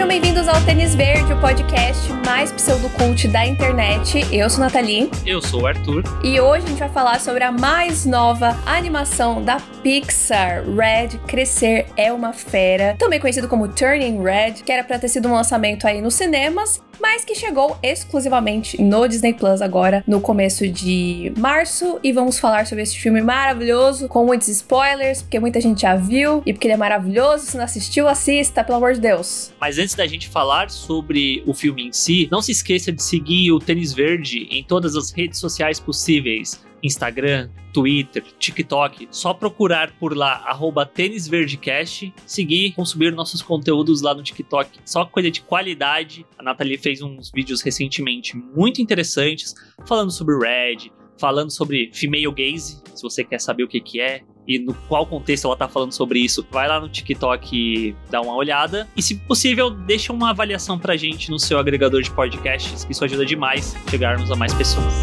Sejam bem-vindos ao Tênis Verde, o podcast mais pseudocult da internet. Eu sou Nathalie. Eu sou o Arthur. E hoje a gente vai falar sobre a mais nova animação da Pixar, Red Crescer é uma Fera, também conhecido como Turning Red, que era para ter sido um lançamento aí nos cinemas, mas que chegou exclusivamente no Disney Plus agora no começo de março e vamos falar sobre esse filme maravilhoso com muitos spoilers, porque muita gente já viu e porque ele é maravilhoso. Se não assistiu, assista, pelo amor de Deus. Mas antes da gente falar sobre o filme em si, não se esqueça de seguir o Tênis Verde em todas as redes sociais possíveis. Instagram, Twitter, TikTok, só procurar por lá, tênisverdecast, seguir, consumir nossos conteúdos lá no TikTok, só coisa de qualidade. A Nathalie fez uns vídeos recentemente muito interessantes, falando sobre Red, falando sobre female gaze, se você quer saber o que que é, e no qual contexto ela tá falando sobre isso, vai lá no TikTok e dá uma olhada. E se possível, deixa uma avaliação pra gente no seu agregador de podcasts, que isso ajuda demais a chegarmos a mais pessoas.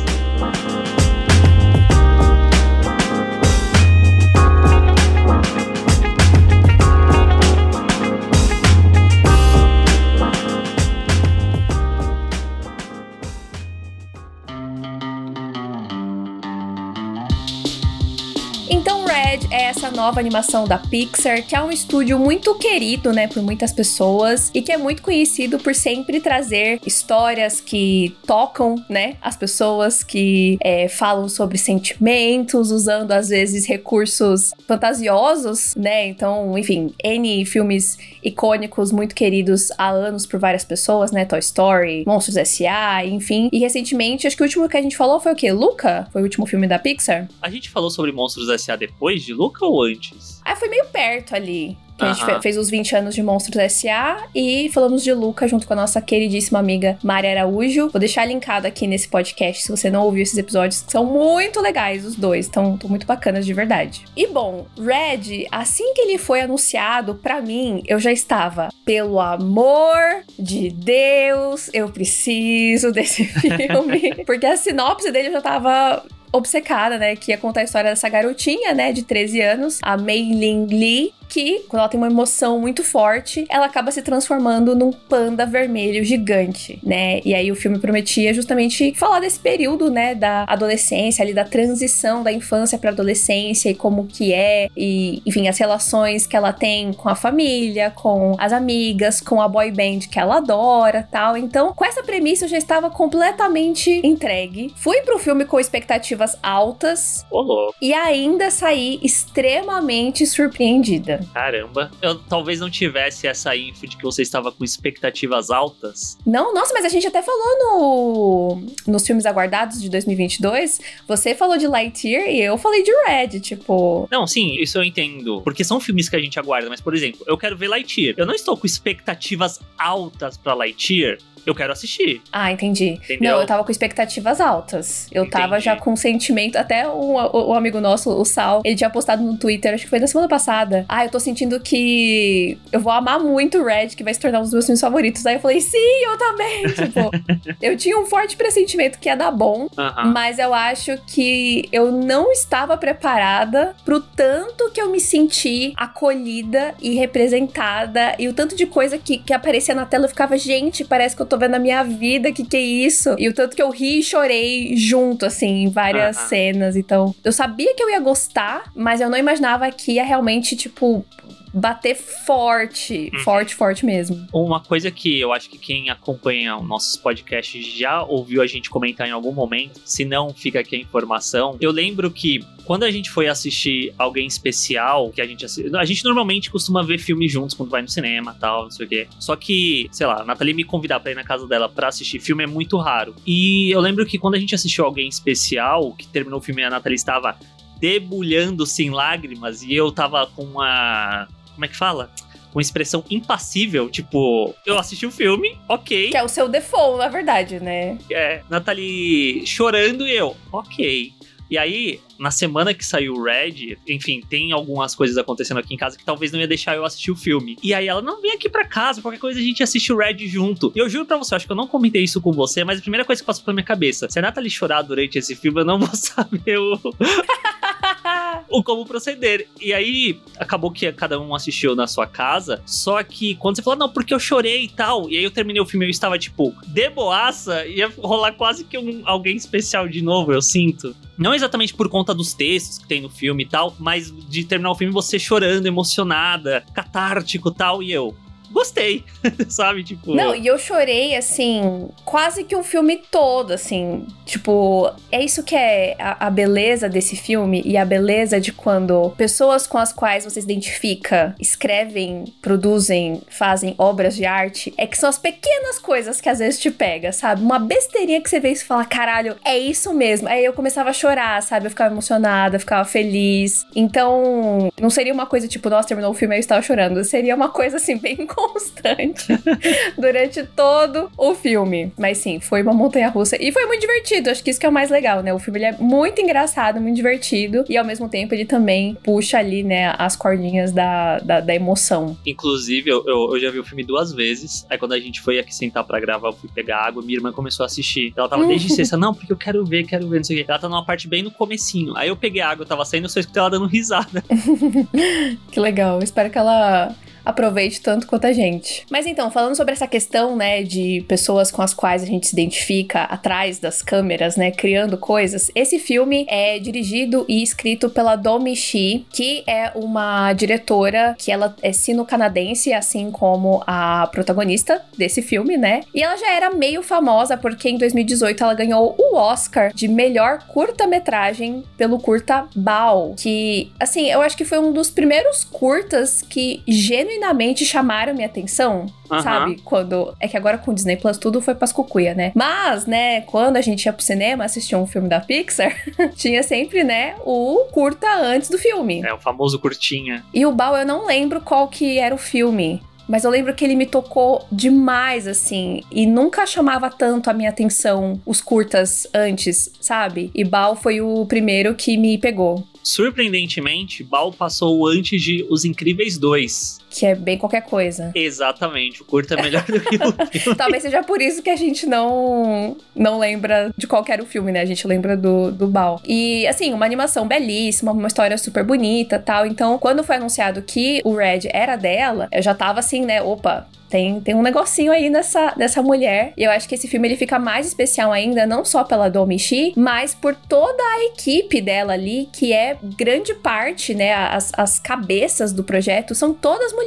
É essa nova animação da Pixar, que é um estúdio muito querido, né, por muitas pessoas e que é muito conhecido por sempre trazer histórias que tocam, né, as pessoas, que é, falam sobre sentimentos, usando às vezes recursos fantasiosos, né? Então, enfim, N filmes icônicos muito queridos há anos por várias pessoas, né? Toy Story, Monstros S.A., enfim. E recentemente, acho que o último que a gente falou foi o quê? Luca? Foi o último filme da Pixar? A gente falou sobre Monstros S.A. depois de Luca ou antes? Ah, foi meio perto ali. Que a gente fez os 20 anos de Monstros S.A. e falamos de Luca junto com a nossa queridíssima amiga Mari Araújo. Vou deixar linkado aqui nesse podcast se você não ouviu esses episódios, que são muito legais os dois, estão muito bacanas de verdade. E bom, Red, assim que ele foi anunciado, para mim, eu já estava, pelo amor de Deus, eu preciso desse filme. Porque a sinopse dele já tava obcecada, né? Que ia contar a história dessa garotinha, né? De 13 anos, a Mei Ling Lee, que, quando ela tem uma emoção muito forte, ela acaba se transformando num panda vermelho gigante, né? E aí o filme prometia justamente falar desse período, né, da adolescência, ali da transição da infância para adolescência e como que é e, enfim, as relações que ela tem com a família, com as amigas, com a boy band que ela adora, tal. Então, com essa premissa eu já estava completamente entregue. Fui pro filme com expectativas altas. Olô. E ainda saí extremamente surpreendida. Caramba. Eu talvez não tivesse essa info de que você estava com expectativas altas. Não, nossa, mas a gente até falou no nos filmes aguardados de 2022. Você falou de Lightyear e eu falei de Red, tipo. Não, sim, isso eu entendo. Porque são filmes que a gente aguarda, mas por exemplo, eu quero ver Lightyear. Eu não estou com expectativas altas para Lightyear eu quero assistir. Ah, entendi. Entendeu? Não, eu tava com expectativas altas. Eu entendi. tava já com sentimento. Até o, o, o, amigo nosso, o Sal, ele tinha postado no Twitter, acho que foi na semana passada. Ah, eu tô sentindo que eu vou amar muito o Red, que vai se tornar um dos meus filmes favoritos. Aí eu falei, sim, eu também. tipo, eu tinha um forte pressentimento que ia dar bom, uh -huh. mas eu acho que eu não estava preparada pro tanto que eu me senti acolhida e representada e o tanto de coisa que, que aparecia na tela. Eu ficava, gente, parece que eu tô tô vendo a minha vida, que que é isso? E o tanto que eu ri e chorei junto, assim, em várias uh -huh. cenas. Então, eu sabia que eu ia gostar, mas eu não imaginava que ia realmente, tipo, bater forte, uhum. forte, forte mesmo. Uma coisa que eu acho que quem acompanha nossos podcasts já ouviu a gente comentar em algum momento, se não, fica aqui a informação. Eu lembro que quando a gente foi assistir alguém especial, que a gente a gente normalmente costuma ver filmes juntos quando vai no cinema, tal, não sei o quê. Só que, sei lá, a Nathalie me convidar para ir na casa dela para assistir filme é muito raro. E eu lembro que quando a gente assistiu alguém especial, que terminou o filme e a Nathalie estava debulhando sem lágrimas e eu tava com uma como é que fala? uma expressão impassível, tipo, eu assisti o filme, ok. Que é o seu default, na verdade, né? É, Nathalie chorando e eu, ok. E aí, na semana que saiu o Red, enfim, tem algumas coisas acontecendo aqui em casa que talvez não ia deixar eu assistir o filme. E aí ela, não, vem aqui pra casa, qualquer coisa a gente assiste o Red junto. E eu juro pra você, acho que eu não comentei isso com você, mas a primeira coisa que passou pela minha cabeça, se a Nathalie chorar durante esse filme, eu não vou saber o... o como proceder. E aí, acabou que cada um assistiu na sua casa, só que quando você falou, não, porque eu chorei e tal, e aí eu terminei o filme eu estava, tipo, de boaça, ia rolar quase que um, alguém especial de novo, eu sinto. Não exatamente por conta dos textos que tem no filme e tal, mas de terminar o filme você chorando, emocionada, catártico e tal, e eu gostei, sabe? Tipo. Não, e eu chorei, assim, quase que o filme todo, assim. Tipo, é isso que é a, a, beleza desse filme e a beleza de quando pessoas com as quais você se identifica escrevem, produzem, fazem obras de arte. É que são as pequenas coisas que às vezes te pega, sabe? Uma besteirinha que você vê e fala, caralho, é isso mesmo. Aí eu começava a chorar, sabe? Eu ficava emocionada, ficava feliz. Então, não seria uma coisa tipo, nossa, terminou o filme e eu estava chorando. Seria uma coisa assim, bem constante durante todo o filme. Mas sim, foi uma montanha russa e foi muito divertido. Acho que isso que é o mais legal, né? O filme é muito engraçado, muito divertido e ao mesmo tempo ele também puxa ali, né, as cordinhas da, da, da emoção. Inclusive, eu, eu, eu, já vi o filme duas vezes. Aí quando a gente foi aqui sentar pra gravar, eu fui pegar água, minha irmã começou a assistir. Ela tava desde sexta, não, porque eu quero ver, quero ver, não sei o quê. Ela tá numa parte bem no comecinho. Aí eu peguei água, eu tava saindo, eu só escutei ela dando risada. que legal. Espero que ela aproveite tanto quanto a gente. Mas então, falando sobre essa questão, né, de pessoas com as quais a gente se identifica atrás das câmeras, né, criando coisas, esse filme é dirigido e escrito pela Domi Shi, que é uma diretora que ela é sino-canadense, assim como a protagonista desse filme, né? E ela já era meio famosa porque em 2018 ela ganhou o Oscar de melhor curta-metragem pelo curta Bao, que, assim, eu acho que foi um dos primeiros curtas que genuinamente genuinamente chamaram minha atenção. Uhum. Sabe? Quando. É que agora com o Disney Plus tudo foi pras cucuia, né? Mas, né, quando a gente ia pro cinema assistir um filme da Pixar, tinha sempre, né, o curta antes do filme. É, o famoso curtinha. E o Bal, eu não lembro qual que era o filme. Mas eu lembro que ele me tocou demais, assim. E nunca chamava tanto a minha atenção os curtas antes, sabe? E Bal foi o primeiro que me pegou. Surpreendentemente, Bal passou antes de Os Incríveis 2. Que é bem qualquer coisa. Exatamente, o curto é melhor do que o filme. Talvez seja por isso que a gente não não lembra de qual era o filme, né? A gente lembra do, do Bal. E, assim, uma animação belíssima, uma história super bonita tal. Então, quando foi anunciado que o Red era dela, eu já tava assim, né? Opa, tem, tem um negocinho aí nessa, nessa mulher. E eu acho que esse filme ele fica mais especial ainda, não só pela Domichi, mas por toda a equipe dela ali, que é grande parte, né? As, as cabeças do projeto são todas mulheres.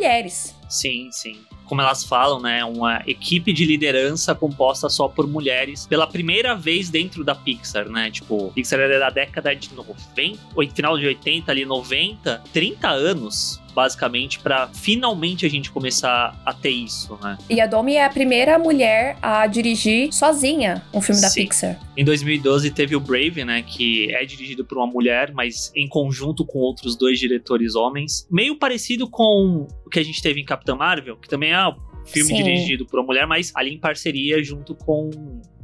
Sim, sim. Como elas falam, né, uma equipe de liderança composta só por mulheres pela primeira vez dentro da Pixar, né? Tipo, Pixar era da década de 90, final de 80 ali 90, 30 anos basicamente, para finalmente a gente começar a ter isso, né? E a Domi é a primeira mulher a dirigir sozinha um filme Sim. da Pixar. Em 2012 teve o Brave, né, que é dirigido por uma mulher, mas em conjunto com outros dois diretores homens, meio parecido com o que a gente teve em Capitã Marvel, que também é filme Sim. dirigido por uma mulher, mas ali em parceria junto com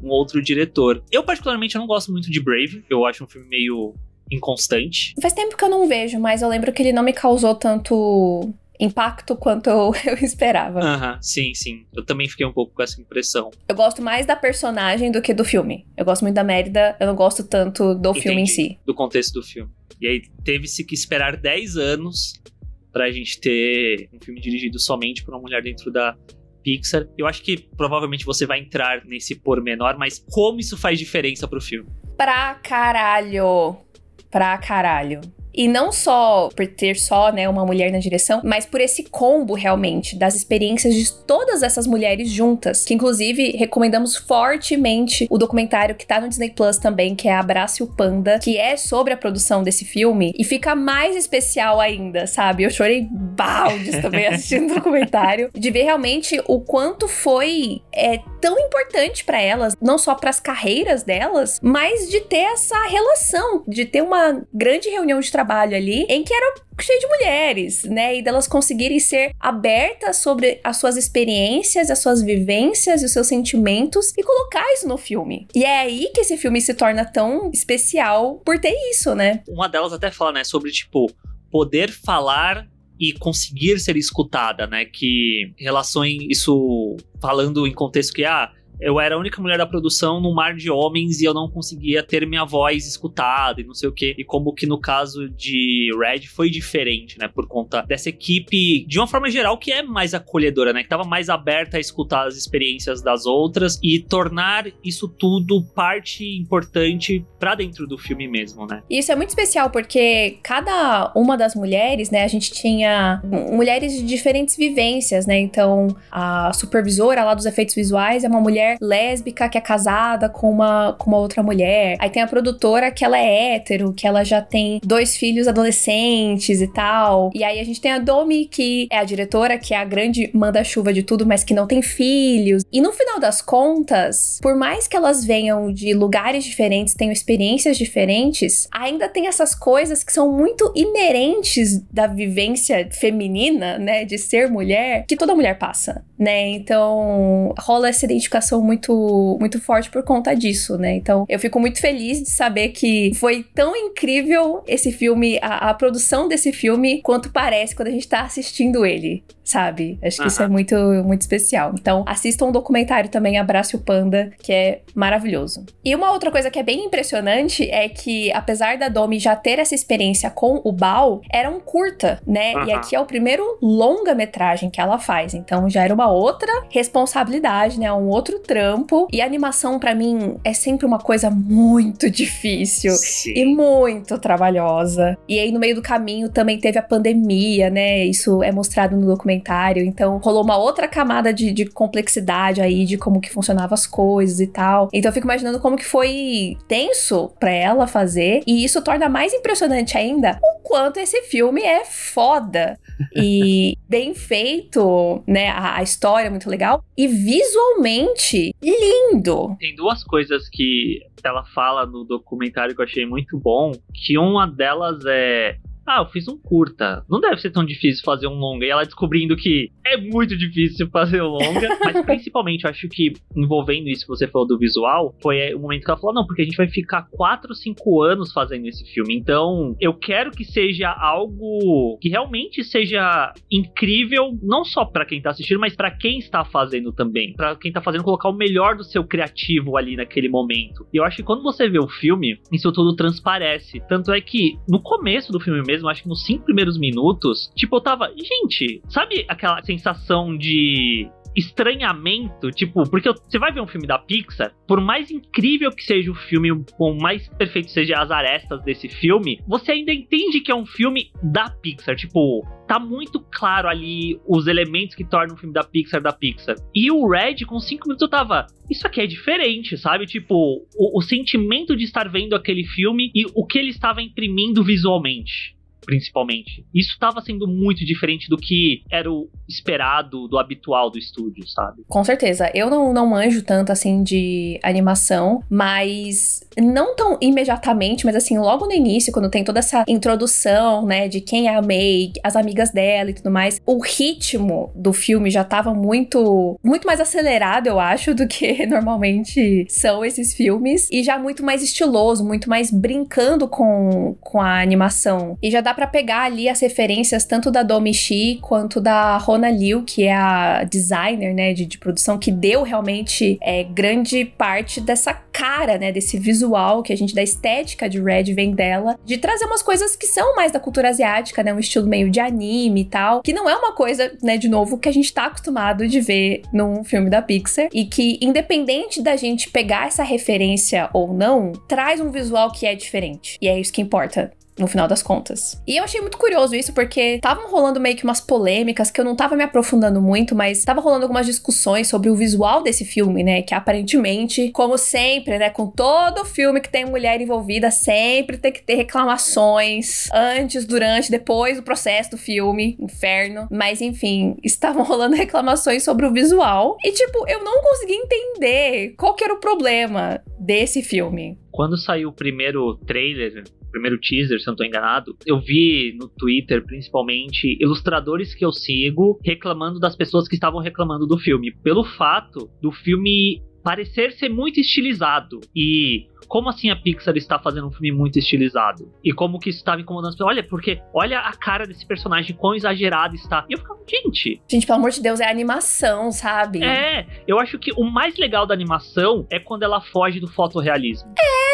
um outro diretor. Eu, particularmente, não gosto muito de Brave. Eu acho um filme meio inconstante. Faz tempo que eu não vejo, mas eu lembro que ele não me causou tanto impacto quanto eu, eu esperava. Aham, uhum, sim, sim. Eu também fiquei um pouco com essa impressão. Eu gosto mais da personagem do que do filme. Eu gosto muito da Mérida, eu não gosto tanto do Entendi, filme em si. Do contexto do filme. E aí teve-se que esperar 10 anos pra gente ter um filme dirigido somente por uma mulher dentro da Pixar. Eu acho que provavelmente você vai entrar nesse pormenor, mas como isso faz diferença pro filme? Pra caralho! Pra caralho. E não só por ter só, né, uma mulher na direção, mas por esse combo realmente das experiências de todas essas mulheres juntas. Que inclusive recomendamos fortemente o documentário que tá no Disney Plus também, que é Abraço o Panda, que é sobre a produção desse filme. E fica mais especial ainda, sabe? Eu chorei baldes também assistindo o documentário, de ver realmente o quanto foi é, tão importante para elas, não só para as carreiras delas, mas de ter essa relação, de ter uma grande reunião de trabalho trabalho ali em que era cheio de mulheres, né? E delas conseguirem ser abertas sobre as suas experiências, as suas vivências e os seus sentimentos e colocar isso no filme. E é aí que esse filme se torna tão especial por ter isso, né? Uma delas até fala, né, sobre tipo poder falar e conseguir ser escutada, né? Que relações isso falando em contexto que ah, eu era a única mulher da produção num mar de homens e eu não conseguia ter minha voz escutada e não sei o que. E como que no caso de Red foi diferente, né? Por conta dessa equipe, de uma forma geral, que é mais acolhedora, né? Que tava mais aberta a escutar as experiências das outras e tornar isso tudo parte importante para dentro do filme mesmo, né? Isso é muito especial porque cada uma das mulheres, né? A gente tinha mulheres de diferentes vivências, né? Então, a supervisora lá dos efeitos visuais é uma mulher lésbica que é casada com uma, com uma outra mulher. Aí tem a produtora que ela é hétero, que ela já tem dois filhos adolescentes e tal. E aí a gente tem a Domi, que é a diretora, que é a grande manda-chuva de tudo, mas que não tem filhos. E no final das contas, por mais que elas venham de lugares diferentes, tenham experiências diferentes, ainda tem essas coisas que são muito inerentes da vivência feminina, né, de ser mulher, que toda mulher passa, né? Então, rola essa identificação muito muito forte por conta disso, né? Então, eu fico muito feliz de saber que foi tão incrível esse filme, a, a produção desse filme, quanto parece quando a gente tá assistindo ele, sabe? Acho que uhum. isso é muito muito especial. Então, assistam um documentário também Abrace o Panda, que é maravilhoso. E uma outra coisa que é bem impressionante é que apesar da Domi já ter essa experiência com o Bal, era um curta, né? Uhum. E aqui é o primeiro longa-metragem que ela faz. Então, já era uma outra responsabilidade, né? Um outro trampo. E a animação, para mim, é sempre uma coisa muito difícil Sim. e muito trabalhosa. E aí, no meio do caminho, também teve a pandemia, né? Isso é mostrado no documentário. Então, rolou uma outra camada de, de complexidade aí, de como que funcionavam as coisas e tal. Então, eu fico imaginando como que foi tenso para ela fazer. E isso torna mais impressionante ainda o quanto esse filme é foda. E bem feito, né? A, a história é muito legal. E visualmente lindo. Tem duas coisas que ela fala no documentário que eu achei muito bom. Que uma delas é ah, eu fiz um curta. Não deve ser tão difícil fazer um longa. E ela descobrindo que é muito difícil fazer um longa. mas principalmente, eu acho que envolvendo isso que você falou do visual, foi o momento que ela falou: não, porque a gente vai ficar 4, 5 anos fazendo esse filme. Então, eu quero que seja algo que realmente seja incrível, não só para quem tá assistindo, mas para quem está fazendo também. para quem tá fazendo colocar o melhor do seu criativo ali naquele momento. E eu acho que quando você vê o filme, isso tudo transparece. Tanto é que no começo do filme mesmo, mesmo, acho que nos cinco primeiros minutos, tipo, eu tava. Gente, sabe aquela sensação de estranhamento, tipo, porque você vai ver um filme da Pixar, por mais incrível que seja o filme, por mais perfeito seja as arestas desse filme, você ainda entende que é um filme da Pixar, tipo, tá muito claro ali os elementos que tornam o filme da Pixar da Pixar. E o Red, com cinco minutos, eu tava. Isso aqui é diferente, sabe? Tipo, o, o sentimento de estar vendo aquele filme e o que ele estava imprimindo visualmente principalmente. Isso estava sendo muito diferente do que era o esperado, do habitual do estúdio, sabe? Com certeza. Eu não, não manjo tanto assim de animação, mas não tão imediatamente, mas assim, logo no início, quando tem toda essa introdução, né, de quem é a May, as amigas dela e tudo mais, o ritmo do filme já tava muito, muito mais acelerado, eu acho, do que normalmente são esses filmes, e já muito mais estiloso, muito mais brincando com, com a animação. E já dá para pegar ali as referências tanto da Domi Shi quanto da Rona Liu, que é a designer, né, de, de produção, que deu realmente é, grande parte dessa cara, né, desse visual que a gente, da estética de Red vem dela, de trazer umas coisas que são mais da cultura asiática, né, um estilo meio de anime e tal, que não é uma coisa, né, de novo, que a gente tá acostumado de ver num filme da Pixar, e que, independente da gente pegar essa referência ou não, traz um visual que é diferente. E é isso que importa no final das contas. E eu achei muito curioso isso, porque estavam rolando meio que umas polêmicas que eu não tava me aprofundando muito, mas tava rolando algumas discussões sobre o visual desse filme, né? Que aparentemente, como sempre, né? Com todo filme que tem mulher envolvida, sempre tem que ter reclamações antes, durante, depois do processo do filme. Inferno. Mas enfim, estavam rolando reclamações sobre o visual. E, tipo, eu não consegui entender qual que era o problema desse filme. Quando saiu o primeiro trailer primeiro teaser, se eu não tô enganado, eu vi no Twitter, principalmente, ilustradores que eu sigo reclamando das pessoas que estavam reclamando do filme. Pelo fato do filme parecer ser muito estilizado. E como assim a Pixar está fazendo um filme muito estilizado? E como que isso estava incomodando as pessoas? Olha, porque olha a cara desse personagem, quão exagerado está. E eu ficava, gente. Gente, pelo amor de Deus, é animação, sabe? É, eu acho que o mais legal da animação é quando ela foge do fotorrealismo. É.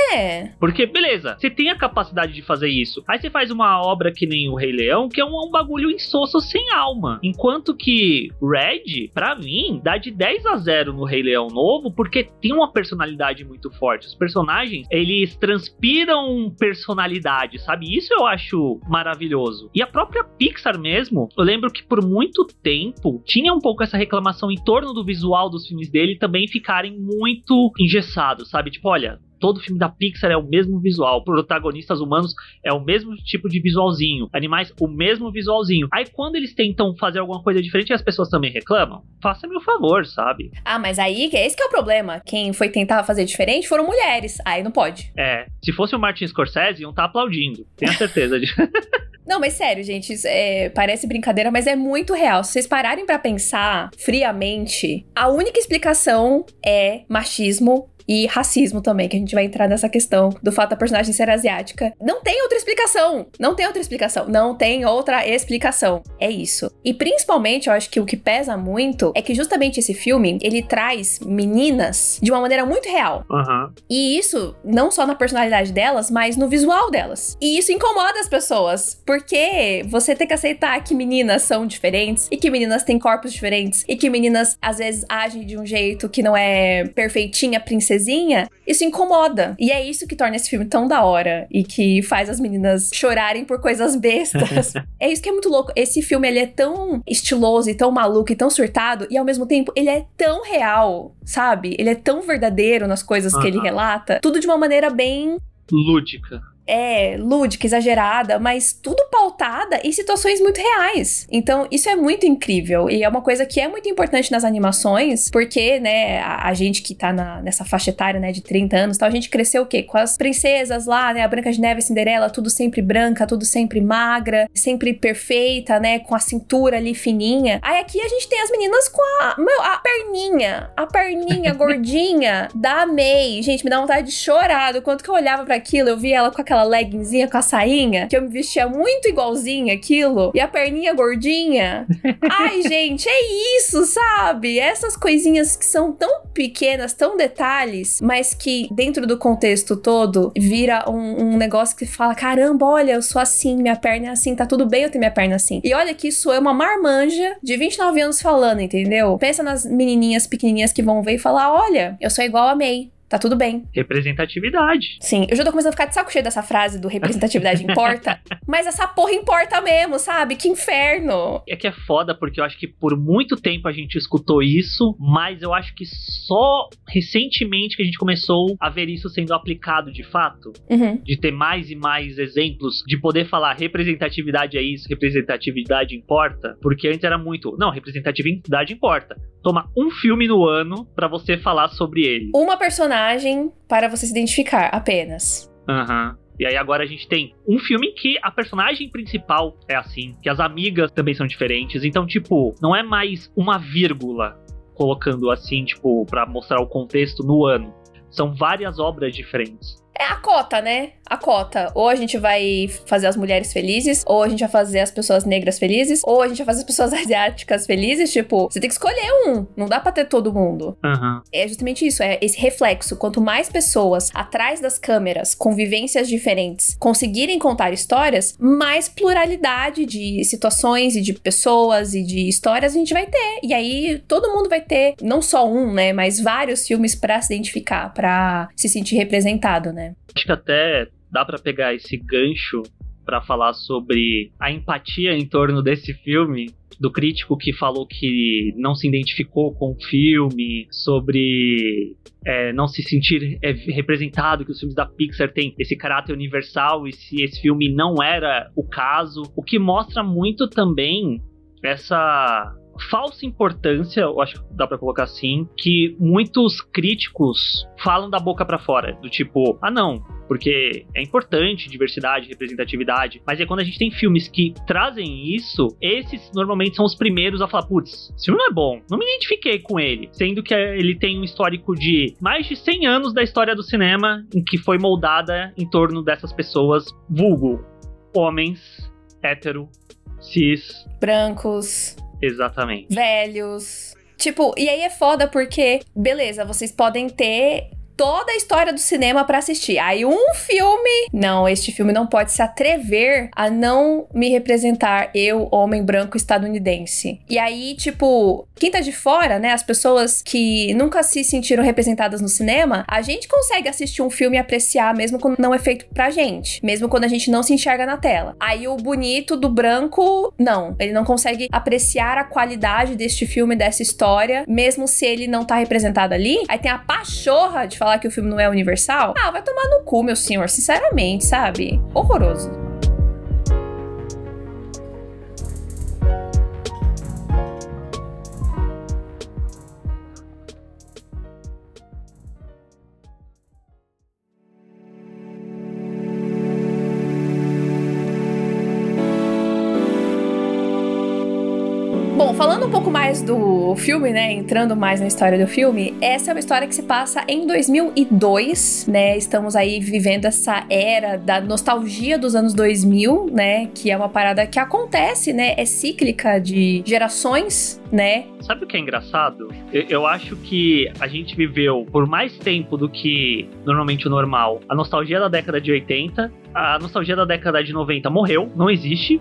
Porque, beleza, você tem a capacidade de fazer isso. Aí você faz uma obra que nem o Rei Leão, que é um, um bagulho insosso sem alma. Enquanto que Red, para mim, dá de 10 a 0 no Rei Leão novo, porque tem uma personalidade muito forte. Os personagens, eles transpiram personalidade, sabe? Isso eu acho maravilhoso. E a própria Pixar mesmo, eu lembro que por muito tempo tinha um pouco essa reclamação em torno do visual dos filmes dele também ficarem muito engessados, sabe? Tipo, olha, todo filme da Pixar é o mesmo visual, protagonistas humanos é o mesmo tipo de visualzinho, animais o mesmo visualzinho. Aí quando eles tentam fazer alguma coisa diferente, as pessoas também reclamam. Faça-me o favor, sabe? Ah, mas aí esse que é o problema. Quem foi tentar fazer diferente foram mulheres. Aí não pode. É, se fosse o Martin Scorsese, iam estar tá aplaudindo. Tenho certeza disso. Não, mas sério, gente, é, parece brincadeira, mas é muito real. Se vocês pararem para pensar friamente, a única explicação é machismo e racismo também, que a gente vai entrar nessa questão do fato da personagem ser asiática. Não tem outra explicação. Não tem outra explicação. Não tem outra explicação. É isso. E principalmente, eu acho que o que pesa muito é que justamente esse filme, ele traz meninas de uma maneira muito real. Uhum. E isso, não só na personalidade delas, mas no visual delas. E isso incomoda as pessoas, porque você tem que aceitar que meninas são diferentes, e que meninas têm corpos diferentes, e que meninas às vezes agem de um jeito que não é perfeitinha, princesa princesinha, isso incomoda. E é isso que torna esse filme tão da hora e que faz as meninas chorarem por coisas bestas. é isso que é muito louco. Esse filme ele é tão estiloso e tão maluco e tão surtado e ao mesmo tempo ele é tão real, sabe? Ele é tão verdadeiro nas coisas que ele relata, tudo de uma maneira bem lúdica é lúdica, exagerada, mas tudo pautada em situações muito reais. Então, isso é muito incrível e é uma coisa que é muito importante nas animações, porque, né, a, a gente que tá na, nessa faixa etária, né, de 30 anos, tal, a gente cresceu o quê? Com as princesas lá, né, a Branca de Neve e Cinderela, tudo sempre branca, tudo sempre magra, sempre perfeita, né, com a cintura ali fininha. Aí aqui a gente tem as meninas com a, meu, a perninha, a perninha gordinha da May. Gente, me dá vontade de chorar do quanto que eu olhava para aquilo, eu vi ela com aquela aquela leggingzinha com a sainha, que eu me vestia muito igualzinha aquilo, e a perninha gordinha. Ai, gente, é isso, sabe? Essas coisinhas que são tão pequenas, tão detalhes, mas que dentro do contexto todo vira um, um negócio que fala: caramba, olha, eu sou assim, minha perna é assim, tá tudo bem eu ter minha perna assim. E olha que isso é uma marmanja de 29 anos falando, entendeu? Pensa nas menininhas pequenininhas que vão ver e falar: olha, eu sou igual a May. Tá tudo bem. Representatividade. Sim, eu já tô começando a ficar de saco cheio dessa frase do representatividade importa. mas essa porra importa mesmo, sabe? Que inferno. É que é foda, porque eu acho que por muito tempo a gente escutou isso, mas eu acho que só recentemente que a gente começou a ver isso sendo aplicado de fato. Uhum. De ter mais e mais exemplos, de poder falar representatividade é isso, representatividade importa. Porque antes era muito, não, representatividade importa. Toma um filme no ano para você falar sobre ele. Uma personagem personagem para você se identificar apenas. Aham. Uhum. E aí agora a gente tem um filme em que a personagem principal é assim, que as amigas também são diferentes. Então, tipo, não é mais uma vírgula colocando assim, tipo, para mostrar o contexto no ano. São várias obras diferentes. É a cota, né? A cota. Ou a gente vai fazer as mulheres felizes, ou a gente vai fazer as pessoas negras felizes, ou a gente vai fazer as pessoas asiáticas felizes. Tipo, você tem que escolher um. Não dá pra ter todo mundo. Uhum. É justamente isso. É esse reflexo. Quanto mais pessoas atrás das câmeras, com vivências diferentes, conseguirem contar histórias, mais pluralidade de situações e de pessoas e de histórias a gente vai ter. E aí todo mundo vai ter, não só um, né? Mas vários filmes para se identificar, para se sentir representado, né? Né? Acho que até dá para pegar esse gancho para falar sobre a empatia em torno desse filme do crítico que falou que não se identificou com o filme, sobre é, não se sentir é, representado, que os filmes da Pixar têm esse caráter universal e se esse filme não era o caso, o que mostra muito também essa falsa importância, eu acho que dá para colocar assim, que muitos críticos falam da boca para fora, do tipo, ah não, porque é importante diversidade, representatividade, mas é quando a gente tem filmes que trazem isso, esses normalmente são os primeiros a falar, putz, esse filme não é bom, não me identifiquei com ele, sendo que ele tem um histórico de mais de 100 anos da história do cinema em que foi moldada em torno dessas pessoas, vulgo, homens, hétero, cis, brancos, exatamente, velhos. Tipo, e aí é foda porque, beleza, vocês podem ter toda a história do cinema para assistir. Aí um filme, não, este filme não pode se atrever a não me representar eu, homem branco estadunidense. E aí, tipo, quem tá de fora, né, as pessoas que nunca se sentiram representadas no cinema, a gente consegue assistir um filme e apreciar mesmo quando não é feito pra gente, mesmo quando a gente não se enxerga na tela. Aí o bonito do branco, não, ele não consegue apreciar a qualidade deste filme, dessa história, mesmo se ele não tá representado ali. Aí tem a pachorra de falar que o filme não é universal? Ah, vai tomar no cu, meu senhor, sinceramente, sabe? Horroroso. Mais do filme, né, entrando mais na história do filme, essa é uma história que se passa em 2002, né? Estamos aí vivendo essa era da nostalgia dos anos 2000, né, que é uma parada que acontece, né, é cíclica de gerações, né? Sabe o que é engraçado? Eu, eu, acho que a gente viveu por mais tempo do que normalmente o normal. A nostalgia da década de 80, a nostalgia da década de 90 morreu, não existe.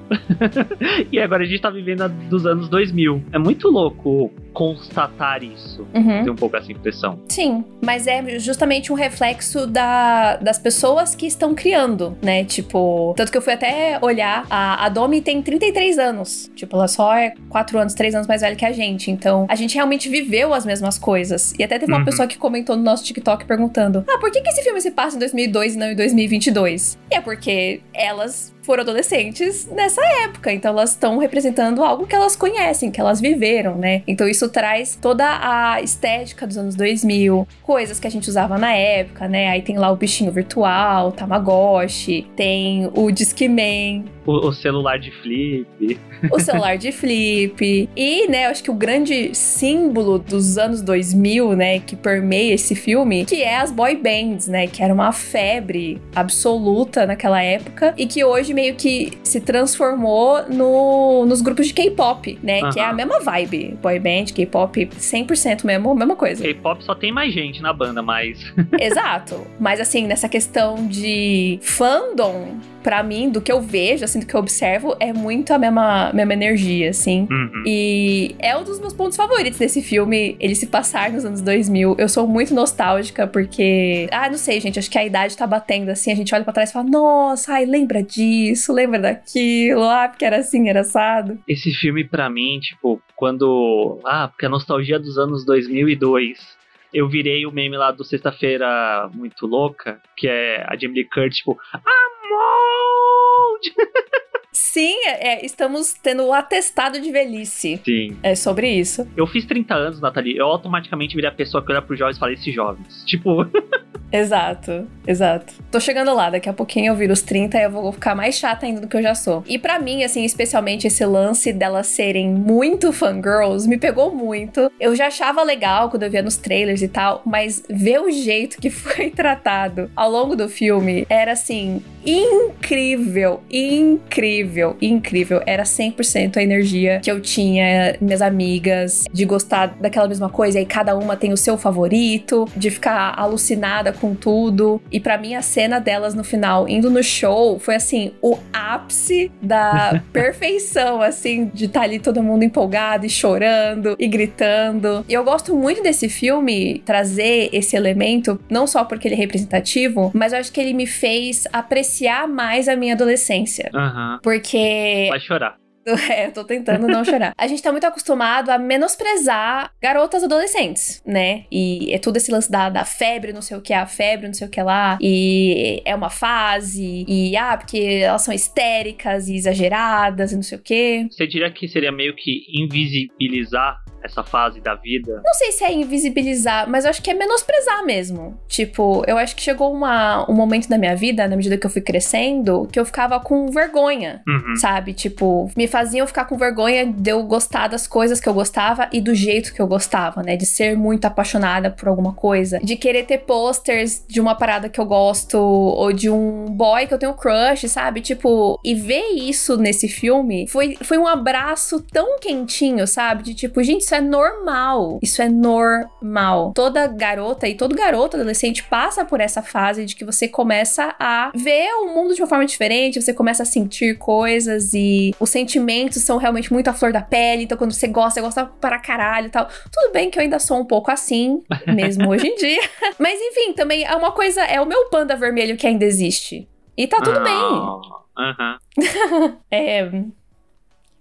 e agora a gente tá vivendo a dos anos 2000. É muito louco constatar isso. Uhum. Tem um pouco essa impressão. Sim, mas é justamente um reflexo da, das pessoas que estão criando, né? Tipo, tanto que eu fui até olhar, a, a Domi tem 33 anos. Tipo, ela só é 4 anos, 3 anos mais velha que a gente. Então, a gente realmente viveu as mesmas coisas. E até teve uma uhum. pessoa que comentou no nosso TikTok perguntando: Ah, por que, que esse filme se passa em 2002 e não em 2022? E é porque elas foram adolescentes nessa época, então elas estão representando algo que elas conhecem, que elas viveram, né? Então isso traz toda a estética dos anos 2000, coisas que a gente usava na época, né? Aí tem lá o bichinho virtual, Tamagotchi, tem o Discman, o, o, celular de flip. O celular de flip. E, né, acho que o grande símbolo dos anos 2000, né, que permeia esse filme, que é as boy bands, né, que era uma febre absoluta naquela época e que hoje meio que se transformou no, nos grupos de K-pop, né, que é a mesma vibe. Boy band, K-pop, 100% mesmo, mesma coisa. K-pop só tem mais gente na banda, mas... Exato. Mas, assim, nessa questão de fandom, para mim, do que eu vejo, assim, do que eu observo, é muito a mesma, mesma energia, assim. Uhum. E é um dos meus pontos favoritos desse filme, ele se passar nos anos 2000. Eu sou muito nostálgica porque, ah, não sei, gente, acho que a idade tá batendo, assim, a gente olha para trás e fala, nossa, ai, lembra disso, lembra daquilo, ah, porque era assim, era assado. Esse filme, para mim, tipo, quando, ah, porque a nostalgia dos anos 2002 eu virei o meme lá do Sexta-feira Muito Louca, que é a Jamie Lee Curtis, tipo, Amor! Sim, é, é, estamos tendo o atestado de velhice. Sim. É sobre isso. Eu fiz 30 anos, Nathalie. Eu automaticamente virei a pessoa que olha pros jovens e fala, esses jovens. Tipo. exato, exato. Tô chegando lá, daqui a pouquinho eu viro os 30 e eu vou ficar mais chata ainda do que eu já sou. E para mim, assim, especialmente esse lance delas serem muito fangirls me pegou muito. Eu já achava legal quando eu via nos trailers e tal, mas ver o jeito que foi tratado ao longo do filme era assim, incrível, incrível, incrível. Era 100% a energia que eu tinha, minhas amigas, de gostar daquela mesma coisa e cada uma tem o seu favorito, de ficar alucinada com tudo. E para mim a cena delas no final indo no show foi assim, o ápice da perfeição, assim, de estar tá ali todo mundo empolgado e chorando e gritando. E eu gosto muito desse filme trazer esse elemento, não só porque ele é representativo, mas eu acho que ele me fez apreciar mais a minha adolescência. Uhum. Porque. Vai chorar. É, eu tô tentando não chorar. A gente tá muito acostumado a menosprezar garotas adolescentes, né? E é tudo esse lance da, da febre, não sei o que a febre, não sei o que lá. E é uma fase. E, ah, porque elas são histéricas e exageradas e não sei o que. Você diria que seria meio que invisibilizar essa fase da vida? Não sei se é invisibilizar, mas eu acho que é menosprezar mesmo. Tipo, eu acho que chegou uma, um momento da minha vida, na medida que eu fui crescendo, que eu ficava com vergonha, uhum. sabe? Tipo, me faziam ficar com vergonha de eu gostar das coisas que eu gostava e do jeito que eu gostava, né? De ser muito apaixonada por alguma coisa, de querer ter posters de uma parada que eu gosto ou de um boy que eu tenho crush, sabe? Tipo, e ver isso nesse filme foi, foi um abraço tão quentinho, sabe? De tipo, gente, isso é normal. Isso é normal. Toda garota e todo garoto adolescente passa por essa fase de que você começa a ver o mundo de uma forma diferente, você começa a sentir coisas e os sentimentos são realmente muito à flor da pele. Então, quando você gosta, você gosta para caralho e tal. Tudo bem que eu ainda sou um pouco assim, mesmo hoje em dia. Mas enfim, também é uma coisa, é o meu panda vermelho que ainda existe. E tá tudo oh, bem. Uh -huh. é.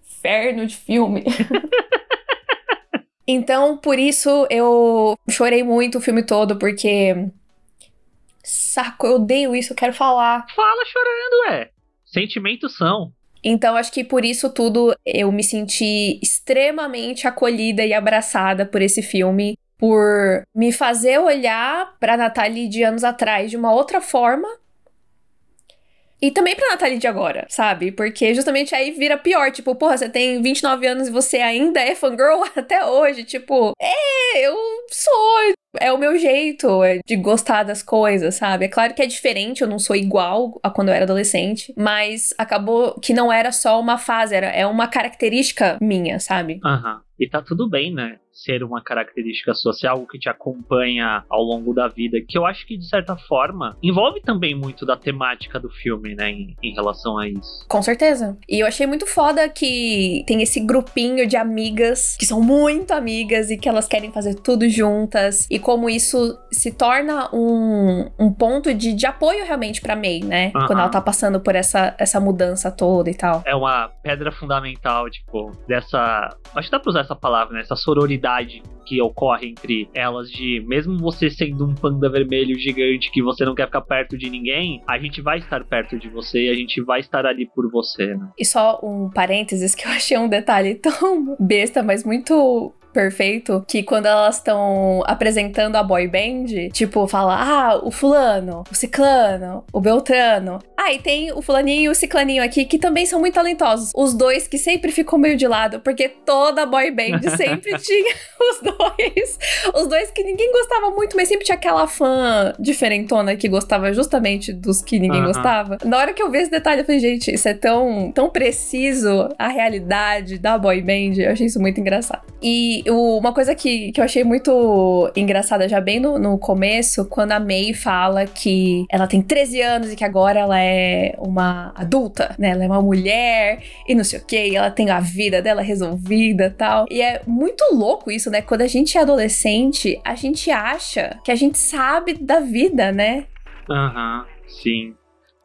Inferno de filme. Então, por isso eu chorei muito o filme todo, porque. Saco, eu odeio isso, eu quero falar. Fala chorando, é. Sentimentos são. Então, acho que por isso tudo eu me senti extremamente acolhida e abraçada por esse filme, por me fazer olhar para Natalie de anos atrás de uma outra forma e também pra Nathalie de agora, sabe? Porque justamente aí vira pior. Tipo, porra, você tem 29 anos e você ainda é fangirl até hoje. Tipo, é, eu sou. É o meu jeito é de gostar das coisas, sabe? É claro que é diferente, eu não sou igual a quando eu era adolescente, mas acabou que não era só uma fase, era, é uma característica minha, sabe? Aham. Uhum. E tá tudo bem, né? Ser uma característica social, algo que te acompanha ao longo da vida, que eu acho que de certa forma envolve também muito da temática do filme, né, em, em relação a isso. Com certeza. E eu achei muito foda que tem esse grupinho de amigas que são muito amigas e que elas querem fazer tudo juntas e como isso se torna um, um ponto de, de apoio realmente pra May, né? Uhum. Quando ela tá passando por essa, essa mudança toda e tal. É uma pedra fundamental, tipo, dessa. Acho que dá pra usar essa palavra, né? Essa sororidade que ocorre entre elas de mesmo você sendo um panda vermelho gigante que você não quer ficar perto de ninguém, a gente vai estar perto de você e a gente vai estar ali por você, né? E só um parênteses que eu achei um detalhe tão besta, mas muito perfeito que quando elas estão apresentando a boy band, tipo, fala, ah, o fulano, o ciclano, o beltrano. Ah, e tem o fulaninho e o ciclaninho aqui que também são muito talentosos. Os dois que sempre ficam meio de lado, porque toda boy band sempre tinha os dois. Os dois que ninguém gostava muito, mas sempre tinha aquela fã diferentona que gostava justamente dos que ninguém gostava. Na hora que eu vi esse detalhe, eu falei, gente, isso é tão, tão preciso a realidade da boy band. Eu achei isso muito engraçado. E uma coisa que, que eu achei muito engraçada já bem no, no começo, quando a May fala que ela tem 13 anos e que agora ela é uma adulta, né? Ela é uma mulher e não sei o que, ela tem a vida dela resolvida tal. E é muito louco isso, né? Quando a gente é adolescente, a gente acha que a gente sabe da vida, né? Aham, uhum, sim.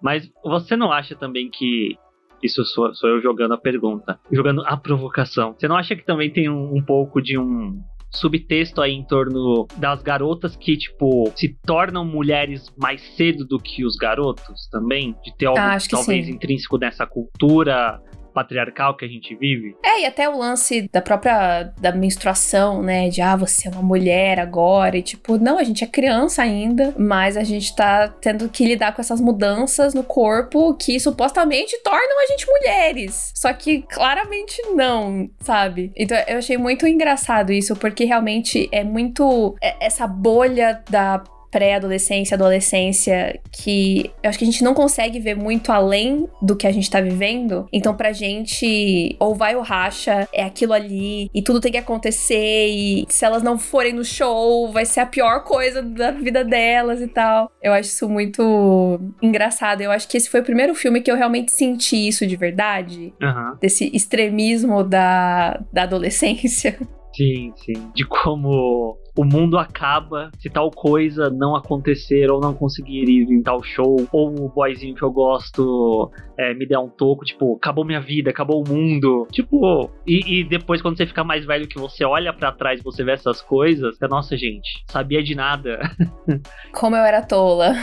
Mas você não acha também que isso sou, sou eu jogando a pergunta, jogando a provocação. Você não acha que também tem um, um pouco de um subtexto aí em torno das garotas que, tipo, se tornam mulheres mais cedo do que os garotos também? De ter algo ah, talvez intrínseco nessa cultura patriarcal que a gente vive. É, e até o lance da própria da menstruação, né? De ah, você é uma mulher agora. E tipo, não, a gente é criança ainda, mas a gente tá tendo que lidar com essas mudanças no corpo que supostamente tornam a gente mulheres. Só que claramente não, sabe? Então eu achei muito engraçado isso, porque realmente é muito. É, essa bolha da pré-adolescência, adolescência, que eu acho que a gente não consegue ver muito além do que a gente tá vivendo. Então, pra gente, ou vai ou racha, é aquilo ali, e tudo tem que acontecer, e se elas não forem no show, vai ser a pior coisa da vida delas e tal. Eu acho isso muito engraçado. Eu acho que esse foi o primeiro filme que eu realmente senti isso de verdade. Uhum. Desse extremismo da, da adolescência. Sim, sim. De como o mundo acaba se tal coisa não acontecer ou não conseguir ir em tal show, ou o boyzinho que eu gosto é, me der um toco, tipo, acabou minha vida, acabou o mundo. Tipo, e, e depois quando você fica mais velho que você olha para trás você vê essas coisas, é, nossa gente, sabia de nada. Como eu era tola.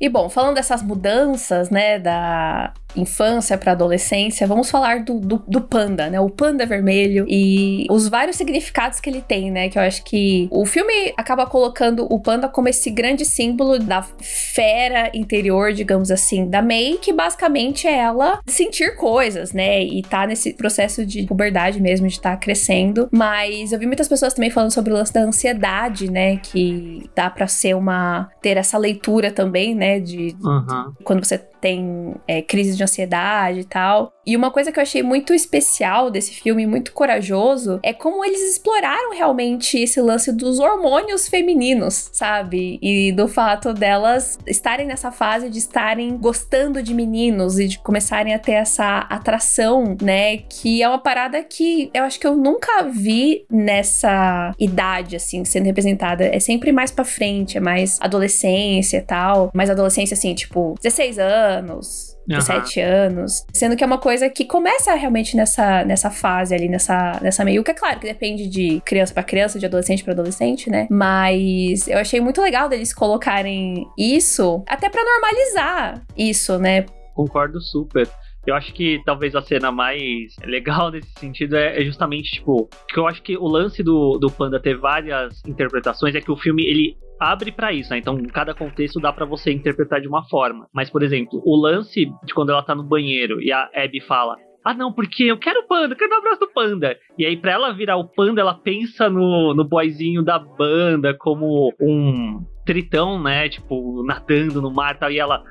E bom, falando dessas mudanças, né, da, infância para adolescência, vamos falar do, do, do, panda, né? O panda vermelho e os vários significados que ele tem, né? Que eu acho que o filme acaba colocando o panda como esse grande símbolo da fera interior, digamos assim, da May, que basicamente é ela sentir coisas, né? E tá nesse processo de puberdade mesmo, de estar tá crescendo. Mas eu vi muitas pessoas também falando sobre o lance da ansiedade, né? Que dá para ser uma. ter essa leitura também, né? De, uhum. de quando você tem é, crise de ansiedade e tal. E uma coisa que eu achei muito especial desse filme, muito corajoso, é como eles exploraram realmente esse lance dos hormônios femininos, sabe? E do fato delas estarem nessa fase de estarem gostando de meninos e de começarem a ter essa atração, né? Que é uma parada que eu acho que eu nunca vi nessa idade, assim, sendo representada. É sempre mais pra frente, é mais adolescência e tal. Mais adolescência, assim, tipo, 16 anos anos, 17 uhum. anos. Sendo que é uma coisa que começa realmente nessa, nessa fase ali, nessa, nessa meio que é claro que depende de criança para criança, de adolescente para adolescente, né? Mas eu achei muito legal deles colocarem isso, até para normalizar isso, né? Concordo super. Eu acho que talvez a cena mais legal nesse sentido é, é, justamente, tipo, que eu acho que o lance do, do Panda ter várias interpretações é que o filme, ele abre para isso, né? Então, cada contexto dá para você interpretar de uma forma. Mas, por exemplo, o lance de quando ela tá no banheiro e a Abby fala: ah, não, porque eu quero o panda, eu quero dar um abraço do panda. E aí, pra ela virar o panda, ela pensa no, no boyzinho da banda como um tritão, né? Tipo, nadando no mar e tal. E ela,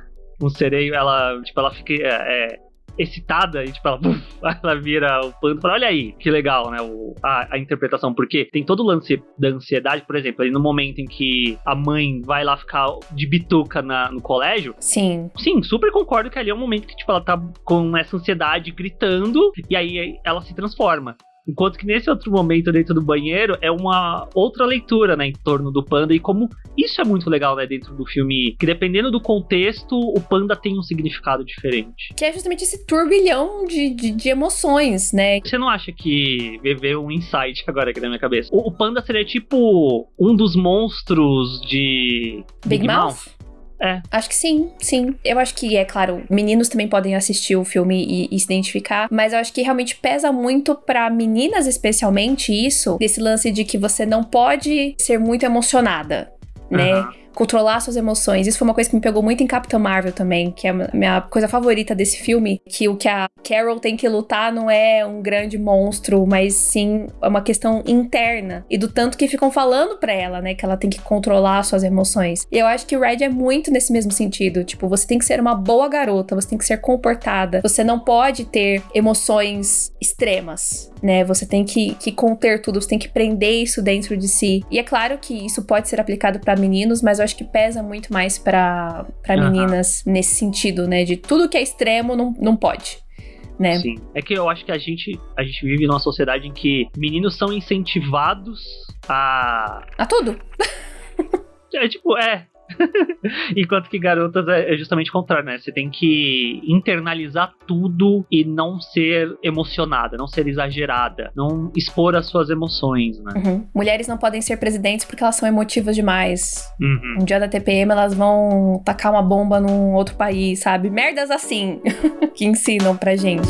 um sereio, ela, tipo, ela fica. É, é excitada e tipo, ela, ela vira o pano e fala, olha aí, que legal, né, o, a, a, interpretação, porque tem todo o lance da ansiedade, por exemplo, ali no momento em que a mãe vai lá ficar de bituca na, no colégio. Sim. Sim, super concordo que ali é um momento que, tipo, ela tá com essa ansiedade gritando e aí ela se transforma. Enquanto que nesse outro momento dentro do banheiro é uma outra leitura, né, em torno do panda e como isso é muito legal, né, dentro do filme, que dependendo do contexto, o panda tem um significado diferente. Que é justamente esse turbilhão de, de, de emoções, né? Você não acha que veio um insight agora aqui na minha cabeça? O, o, panda seria tipo um dos monstros de Big, Big Mouth? Mouth? É. Acho que sim, sim. Eu acho que, é claro, meninos também podem assistir o filme e, e se identificar, mas eu acho que realmente pesa muito para meninas, especialmente, isso, desse lance de que você não pode ser muito emocionada, né? Uhum controlar suas emoções. Isso foi uma coisa que me pegou muito em Capitã Marvel também, que é a minha coisa favorita desse filme, que o que a Carol tem que lutar não é um grande monstro, mas sim é uma questão interna e do tanto que ficam falando para ela, né, que ela tem que controlar suas emoções. E eu acho que o Red é muito nesse mesmo sentido, tipo, você tem que ser uma boa garota, você tem que ser comportada, você não pode ter emoções extremas, né? Você tem que, que conter tudo, você tem que prender isso dentro de si. E é claro que isso pode ser aplicado para meninos, mas eu acho que pesa muito mais para uhum. meninas nesse sentido, né? De tudo que é extremo não, não pode. Né? Sim. É que eu acho que a gente, a gente vive numa sociedade em que meninos são incentivados a. A tudo. é tipo, é, Enquanto que garotas é, é justamente o contrário, né? Você tem que internalizar tudo e não ser emocionada, não ser exagerada, não expor as suas emoções, né? Uhum. Mulheres não podem ser presidentes porque elas são emotivas demais. Uhum. Um dia da TPM elas vão tacar uma bomba num outro país, sabe? Merdas assim que ensinam pra gente.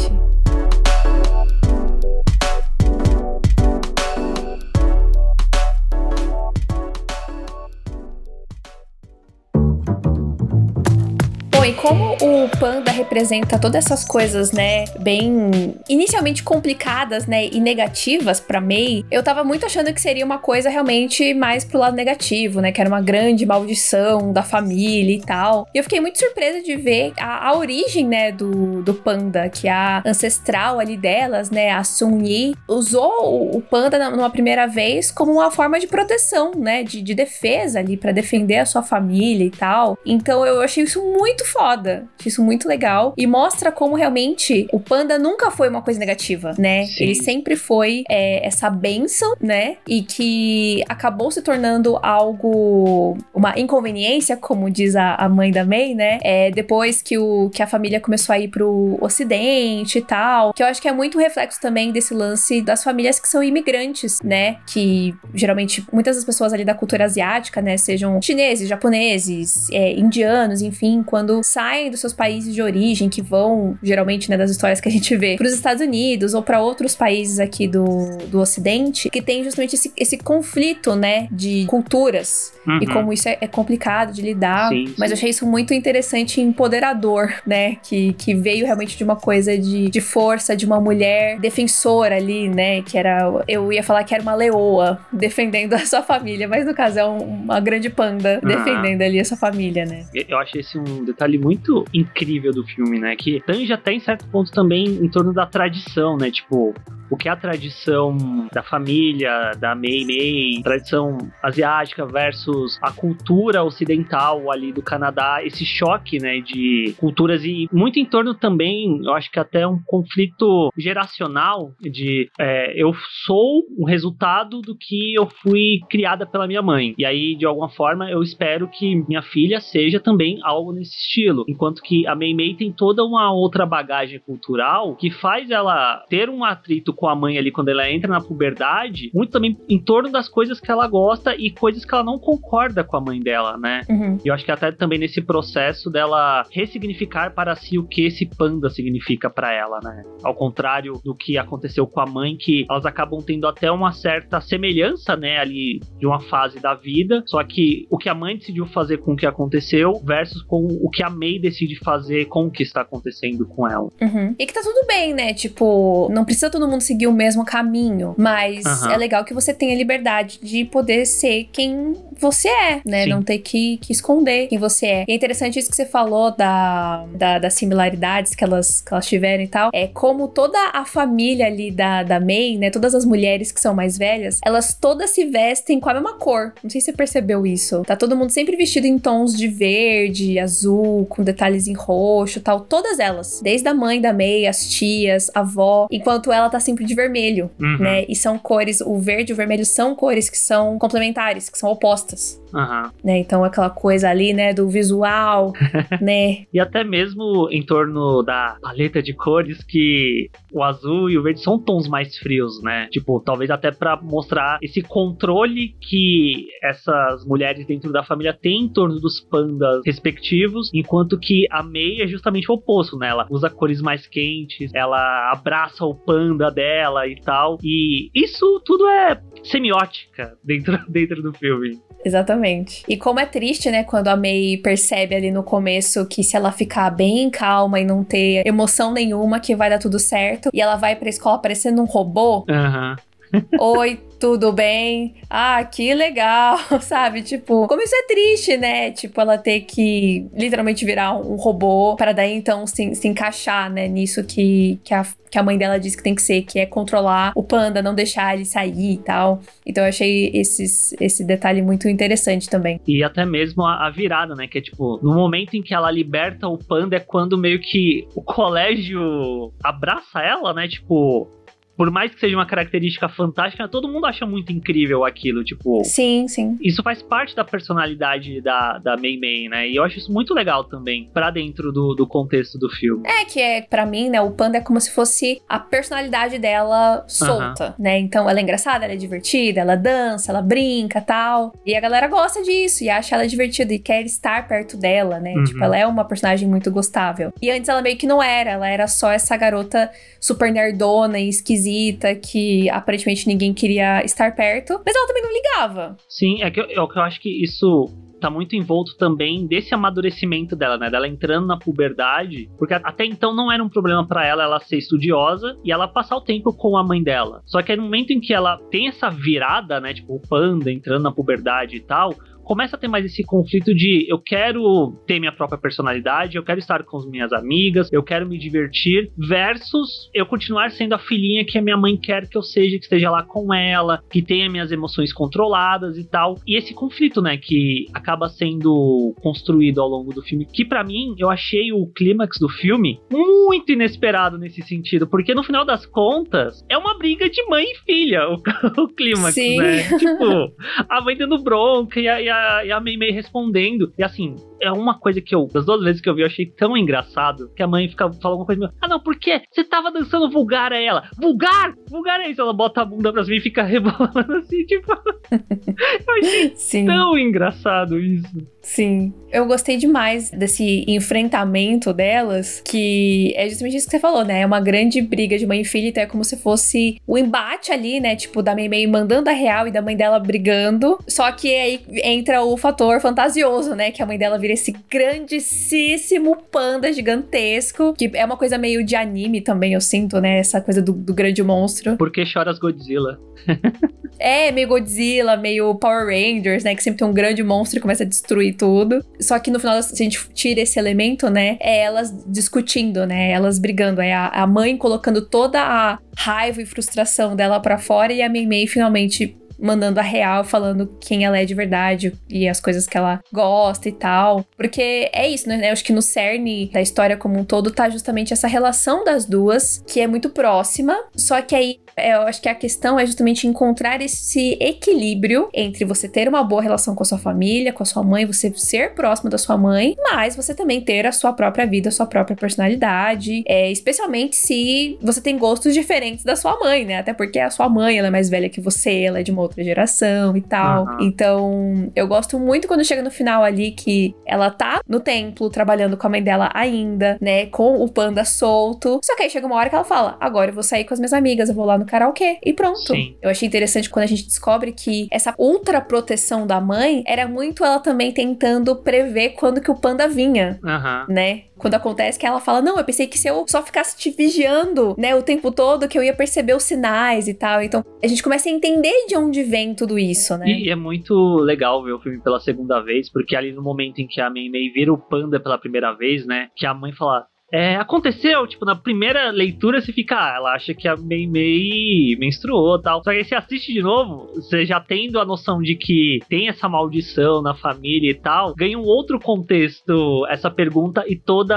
Bom, e como o panda representa todas essas coisas, né, bem inicialmente complicadas, né, e negativas para May, eu tava muito achando que seria uma coisa realmente mais pro lado negativo, né, que era uma grande maldição da família e tal. E eu fiquei muito surpresa de ver a, a origem, né, do, do panda, que é a ancestral ali delas, né, a Sun Yi, usou o, o panda numa primeira vez como uma forma de proteção, né, de, de defesa ali para defender a sua família e tal. Então eu achei isso muito foda. Isso muito legal. E mostra como realmente o panda nunca foi uma coisa negativa, né? Sim. Ele sempre foi é, essa benção, né? E que acabou se tornando algo. uma inconveniência, como diz a, a mãe da May, né? É, depois que, o, que a família começou a ir pro ocidente e tal. Que eu acho que é muito reflexo também desse lance das famílias que são imigrantes, né? Que geralmente muitas das pessoas ali da cultura asiática, né? Sejam chineses, japoneses, é, indianos, enfim, quando saem dos seus países de origem, que vão, geralmente, né, das histórias que a gente vê, para os Estados Unidos ou para outros países aqui do, do Ocidente, que tem justamente esse, esse conflito, né, de culturas uhum. e como isso é, é complicado de lidar. Sim, sim. Mas eu achei isso muito interessante e empoderador, né, que, que veio realmente de uma coisa de, de força, de uma mulher defensora ali, né, que era, eu ia falar que era uma leoa defendendo a sua família, mas no caso é um, uma grande panda uhum. defendendo ali a sua família, né. Eu achei esse um detalhe muito incrível do filme, né, que tange até em certo ponto também em torno da tradição, né, tipo, o que é a tradição da família, da Mei Mei, tradição asiática versus a cultura ocidental ali do Canadá, esse choque, né, de culturas e muito em torno também, eu acho que até um conflito geracional de é, eu sou o resultado do que eu fui criada pela minha mãe. E aí, de alguma forma, eu espero que minha filha seja também algo nesse estilo. Enquanto que a Mei Mei tem toda uma outra bagagem cultural que faz ela ter um atrito com a mãe ali quando ela entra na puberdade, muito também em torno das coisas que ela gosta e coisas que ela não concorda com a mãe dela, né? Uhum. E eu acho que até também nesse processo dela ressignificar para si o que esse panda significa para ela, né? Ao contrário do que aconteceu com a mãe, que elas acabam tendo até uma certa semelhança, né, ali de uma fase da vida, só que o que a mãe decidiu fazer com o que aconteceu versus com o que a May decide fazer com o que está acontecendo com ela. Uhum. E que tá tudo bem, né? Tipo, não precisa todo mundo seguir o mesmo caminho, mas uhum. é legal que você tenha liberdade de poder ser quem você é, né? Sim. Não ter que, que, esconder quem você é. E é interessante isso que você falou da, da, das similaridades que elas, que elas tiveram e tal. É como toda a família ali da, da May, né? Todas as mulheres que são mais velhas, elas todas se vestem com a mesma cor. Não sei se você percebeu isso. Tá todo mundo sempre vestido em tons de verde, azul, com detalhes em roxo tal. Todas elas. Desde a mãe da May, as tias, a avó. Enquanto ela tá sempre de vermelho, uhum. né? E são cores, o verde e o vermelho são cores que são complementares, que são opostas. Uhum. Né? Então aquela coisa ali, né, do visual, né? E até mesmo em torno da paleta de cores que o azul e o verde são tons mais frios, né? Tipo, talvez até para mostrar esse controle que essas mulheres dentro da família têm em torno dos pandas respectivos, enquanto que a Mei é justamente o oposto, né? Ela usa cores mais quentes, ela abraça o panda dela e tal. E isso tudo é semiótica dentro, dentro do filme. Exatamente. E como é triste, né, quando a May percebe ali no começo que se ela ficar bem calma e não ter emoção nenhuma, que vai dar tudo certo. E ela vai pra escola parecendo um robô. Aham. Uhum. Oi, tudo bem? Ah, que legal, sabe? Tipo, como isso é triste, né? Tipo, ela ter que literalmente virar um robô para daí então se, se encaixar, né? Nisso que, que, a, que a mãe dela diz que tem que ser, que é controlar o panda, não deixar ele sair e tal. Então eu achei esses, esse detalhe muito interessante também. E até mesmo a, a virada, né? Que é tipo, no momento em que ela liberta o panda é quando meio que o colégio abraça ela, né? Tipo, por mais que seja uma característica fantástica, todo mundo acha muito incrível aquilo, tipo. Sim, sim. Isso faz parte da personalidade da, da Mei Mei, né? E eu acho isso muito legal também, para dentro do, do contexto do filme. É, que é, para mim, né, o panda é como se fosse a personalidade dela solta, né? Então ela é engraçada, ela é divertida, ela dança, ela brinca tal. E a galera gosta disso e acha ela divertida e quer estar perto dela, né? Uhum. Tipo, ela é uma personagem muito gostável. E antes ela meio que não era, ela era só essa garota super nerdona e esquisita esquisita, que aparentemente ninguém queria estar perto, mas ela também não ligava. Sim, é que eu, é eu acho que isso tá muito envolto também desse amadurecimento dela, né? Dela entrando na puberdade, porque até então não era um problema para ela ela ser estudiosa e ela passar o tempo com a mãe dela. Só que no momento em que ela tem essa virada, né? Tipo, o panda entrando na puberdade e tal, começa a ter mais esse conflito de eu quero ter minha própria personalidade, eu quero estar com as minhas amigas, eu quero me divertir, versus eu continuar sendo a filhinha que a minha mãe quer que eu seja, que esteja lá com ela, que tenha minhas emoções controladas e tal. E esse conflito, né, que acaba sendo construído ao longo do filme, que para mim eu achei o clímax do filme muito inesperado nesse sentido, porque no final das contas é uma briga de mãe e filha, o, o clímax, Sim. né? Tipo, a mãe dando bronca e a, e a a, e a Mei Mei respondendo. E assim, é uma coisa que eu, das duas vezes que eu vi, eu achei tão engraçado que a mãe fica falando alguma coisa. Ah, não, por quê? Você tava dançando vulgar a ela. Vulgar? Vulgar é isso. Ela bota a bunda pra cima e fica rebolando assim, tipo. eu achei Sim. tão engraçado isso. Sim. Eu gostei demais desse enfrentamento delas, que é justamente isso que você falou, né? É uma grande briga de mãe e filha, então é como se fosse o embate ali, né? Tipo, da Mei Mei mandando a real e da mãe dela brigando. Só que aí entra o fator fantasioso, né? Que a mãe dela vira esse grandíssimo panda gigantesco, que é uma coisa meio de anime também, eu sinto, né? Essa coisa do, do grande monstro. Por que choras Godzilla? é, meio Godzilla, meio Power Rangers, né? Que sempre tem um grande monstro e começa a destruir tudo. Só que no final, se a gente tira esse elemento, né? É elas discutindo, né? Elas brigando. É a, a mãe colocando toda a raiva e frustração dela para fora e a Mei Mei finalmente mandando a real, falando quem ela é de verdade e as coisas que ela gosta e tal. Porque é isso, né? Eu acho que no cerne da história como um todo tá justamente essa relação das duas, que é muito próxima, só que aí eu acho que a questão é justamente encontrar esse equilíbrio entre você ter uma boa relação com a sua família, com a sua mãe, você ser próximo da sua mãe, mas você também ter a sua própria vida, a sua própria personalidade, é, especialmente se você tem gostos diferentes da sua mãe, né? Até porque a sua mãe ela é mais velha que você, ela é de uma outra geração e tal. Uhum. Então, eu gosto muito quando chega no final ali que ela tá no templo trabalhando com a mãe dela ainda, né? Com o panda solto. Só que aí chega uma hora que ela fala: agora eu vou sair com as minhas amigas, eu vou lá no karaokê. E pronto. Sim. Eu achei interessante quando a gente descobre que essa ultra proteção da mãe era muito ela também tentando prever quando que o panda vinha, uhum. né? Quando acontece que ela fala, não, eu pensei que se eu só ficasse te vigiando, né, o tempo todo, que eu ia perceber os sinais e tal. Então, a gente começa a entender de onde vem tudo isso, né? E é muito legal ver o filme pela segunda vez, porque ali no momento em que a Mei Mei vira o panda pela primeira vez, né, que a mãe fala, é, aconteceu, tipo, na primeira leitura você fica, ah, ela acha que a Mei Mei menstruou tal. Só que aí você assiste de novo, você já tendo a noção de que tem essa maldição na família e tal, ganha um outro contexto essa pergunta e toda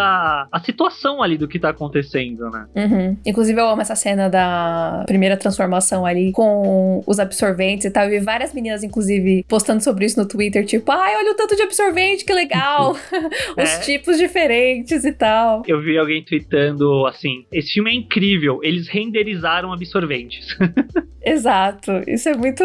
a situação ali do que tá acontecendo, né? Uhum. Inclusive, eu amo essa cena da primeira transformação ali com os absorventes e tal. Vi várias meninas, inclusive, postando sobre isso no Twitter, tipo, ai, olha o tanto de absorvente, que legal! Os é. tipos diferentes e tal. Eu vi alguém tweetando assim: esse filme é incrível, eles renderizaram absorventes. Exato. Isso é muito.